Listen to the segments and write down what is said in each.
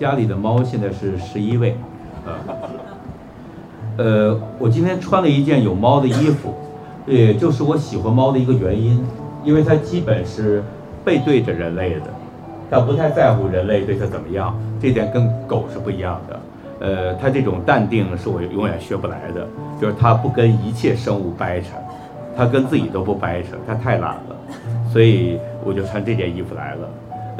家里的猫现在是十一位，呃，呃，我今天穿了一件有猫的衣服，也就是我喜欢猫的一个原因，因为它基本是背对着人类的，它不太在乎人类对它怎么样，这点跟狗是不一样的。呃，它这种淡定是我永远学不来的，就是它不跟一切生物掰扯，它跟自己都不掰扯，它太懒了，所以我就穿这件衣服来了。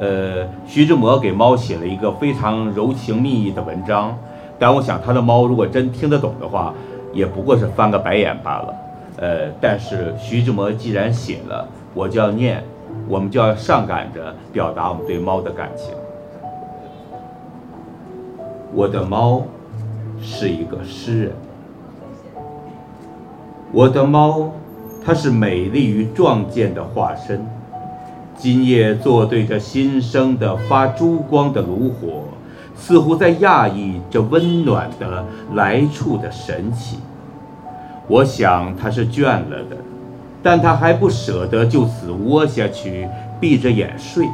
呃，徐志摩给猫写了一个非常柔情蜜意的文章，但我想他的猫如果真听得懂的话，也不过是翻个白眼罢了。呃，但是徐志摩既然写了，我就要念，我们就要上赶着表达我们对猫的感情。我的猫是一个诗人，我的猫，它是美丽与壮健的化身。今夜坐对着新生的发珠光的炉火，似乎在讶异这温暖的来处的神奇。我想他是倦了的，但他还不舍得就此窝下去，闭着眼睡。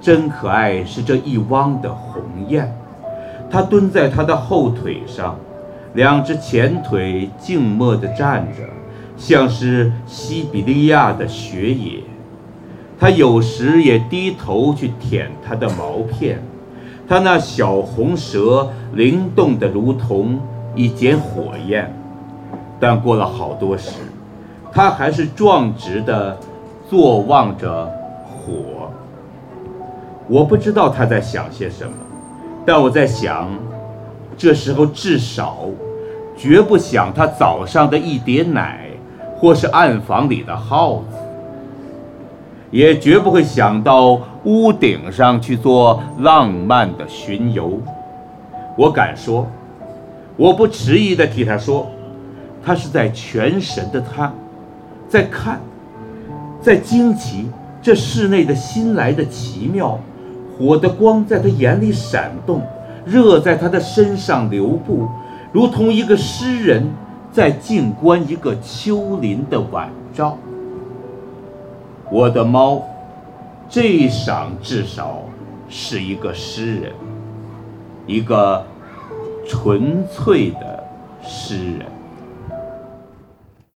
真可爱是这一汪的鸿雁，它蹲在他的后腿上，两只前腿静默地站着，像是西比利亚的雪野。它有时也低头去舔它的毛片，它那小红舌灵动的如同一截火焰，但过了好多时，它还是壮直的坐望着火。我不知道它在想些什么，但我在想，这时候至少绝不想它早上的一碟奶，或是暗房里的耗子。也绝不会想到屋顶上去做浪漫的巡游。我敢说，我不迟疑地替他说，他是在全神的他，在看，在惊奇这室内的新来的奇妙。火的光在他眼里闪动，热在他的身上流布，如同一个诗人在静观一个秋林的晚照。我的猫，这一晌至少是一个诗人，一个纯粹的诗人。